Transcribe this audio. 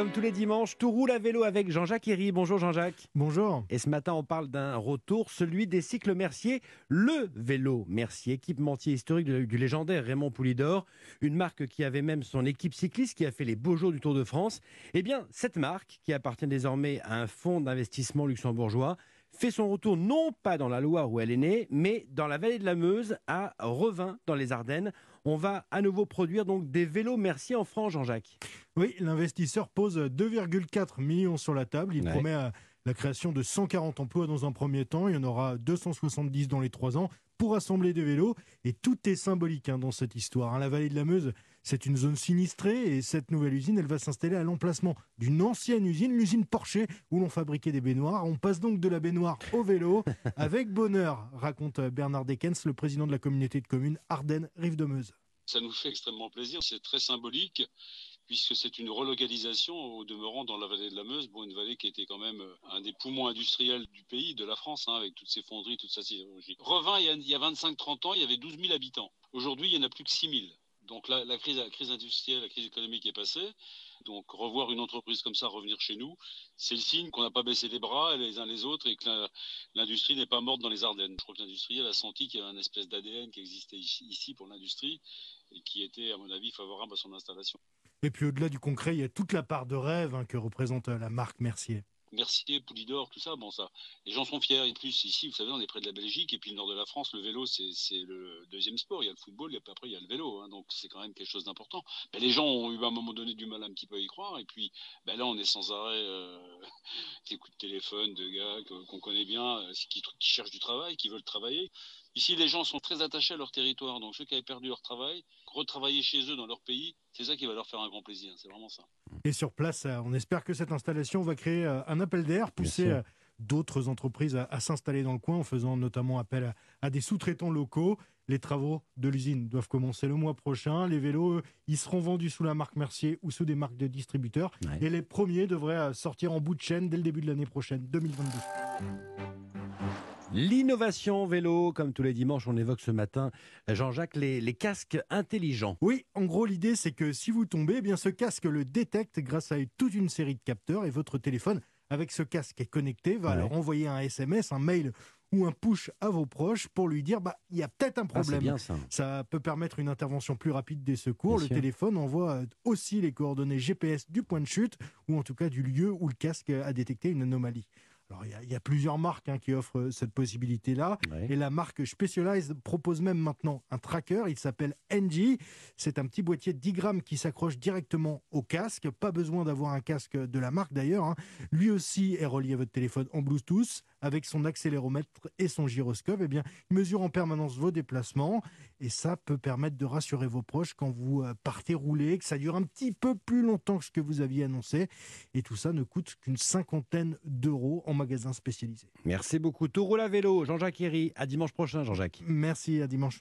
Comme tous les dimanches, tout roule à vélo avec Jean-Jacques Herry. Bonjour Jean-Jacques. Bonjour. Et ce matin, on parle d'un retour, celui des cycles Mercier, le vélo Mercier, équipementier historique du légendaire Raymond Poulidor, une marque qui avait même son équipe cycliste qui a fait les beaux jours du Tour de France. Eh bien, cette marque, qui appartient désormais à un fonds d'investissement luxembourgeois, fait son retour non pas dans la Loire où elle est née, mais dans la vallée de la Meuse, à Revin, dans les Ardennes. On va à nouveau produire donc des vélos Mercier en France, Jean-Jacques. Oui, l'investisseur pose 2,4 millions sur la table. Il promet euh, la création de 140 emplois dans un premier temps. Il y en aura 270 dans les trois ans pour assembler des vélos. Et tout est symbolique hein, dans cette histoire. Hein. La vallée de la Meuse, c'est une zone sinistrée et cette nouvelle usine, elle va s'installer à l'emplacement d'une ancienne usine, l'usine Porsche, où l'on fabriquait des baignoires. On passe donc de la baignoire au vélo avec bonheur, raconte Bernard Dekens, le président de la communauté de communes Ardennes-Rive de Meuse. Ça nous fait extrêmement plaisir, c'est très symbolique puisque c'est une relocalisation au demeurant dans la vallée de la Meuse, bon, une vallée qui était quand même euh, un des poumons industriels du pays, de la France, hein, avec toutes ses fonderies, toute sa sidérurgie. Revin, il y a, a 25-30 ans, il y avait 12 000 habitants. Aujourd'hui, il n'y en a plus que 6 000. Donc la, crise, industrielle, la crise économique est passée. Donc revoir une entreprise comme ça revenir chez nous, c'est le signe qu'on n'a pas baissé les bras les uns les autres et que l'industrie n'est pas morte dans les Ardennes. Je crois que l'industrie a senti qu'il y avait un espèce d'ADN qui existait ici pour l'industrie et qui était, à mon avis, favorable à son installation. Et puis au-delà du concret, il y a toute la part de rêve hein, que représente euh, la marque Mercier. Mercier, Poulidor, tout ça, bon ça, les gens sont fiers. Et plus ici, vous savez, on est près de la Belgique et puis le nord de la France, le vélo, c'est le deuxième sport. Il y a le football, et après il y a le vélo, hein, donc c'est quand même quelque chose d'important. Mais les gens ont eu à un moment donné du mal un petit peu à y croire. Et puis ben là, on est sans arrêt euh, des coups de téléphone de gars qu'on connaît bien, euh, qui, qui cherchent du travail, qui veulent travailler. Ici, les gens sont très attachés à leur territoire. Donc, ceux qui avaient perdu leur travail, retravailler chez eux dans leur pays, c'est ça qui va leur faire un grand plaisir. C'est vraiment ça. Et sur place, euh, on espère que cette installation va créer euh, un appel d'air, pousser euh, d'autres entreprises à, s'installer dans le coin en faisant notamment appel à, des sous-traitants locaux. Les travaux de l'usine doivent commencer le mois prochain. Les vélos, ils seront vendus sous la marque Mercier ou sous des marques de distributeurs. Et les premiers devraient sortir en bout de chaîne dès le début de l'année prochaine, 2022. L'innovation vélo, comme tous les dimanches, on évoque ce matin, Jean-Jacques, les, casques intelligents. Oui, en gros, l'idée, c'est que si vous tombez, eh bien ce casque le détecte grâce à toute une série de capteurs et votre téléphone, avec ce casque connecté, va alors envoyer un SMS, un mail ou un push à vos proches pour lui dire bah il y a peut-être un ah, problème. ça. peut permettre une intervention plus rapide des secours. le téléphone envoie aussi les coordonnées GPS du point de chute ou en tout cas du lieu où le casque a détecté une anomalie. Alors, il y, a plusieurs marques hein, qui offrent euh, cette possibilité-là. Et la marque Specialized propose même maintenant un tracker. Il s'appelle NG. C'est un petit boîtier de 10 grammes qui s'accroche directement au casque. Pas besoin d'avoir un casque de la marque d'ailleurs. Hein. Lui aussi est relié à votre téléphone en Bluetooth avec son accéléromètre et son gyroscope. Eh bien, il mesure en permanence vos déplacements. Et ça peut permettre de rassurer vos proches quand vous euh, partez rouler, que ça dure un petit peu plus longtemps que ce que vous aviez annoncé. Et tout ça ne coûte qu'une cinquantaine d'euros en magasin spécialisé. Merci beaucoup. Tout roule à vélo. Jean-Jacques Herry. À dimanche prochain, Jean-Jacques. Merci, à dimanche.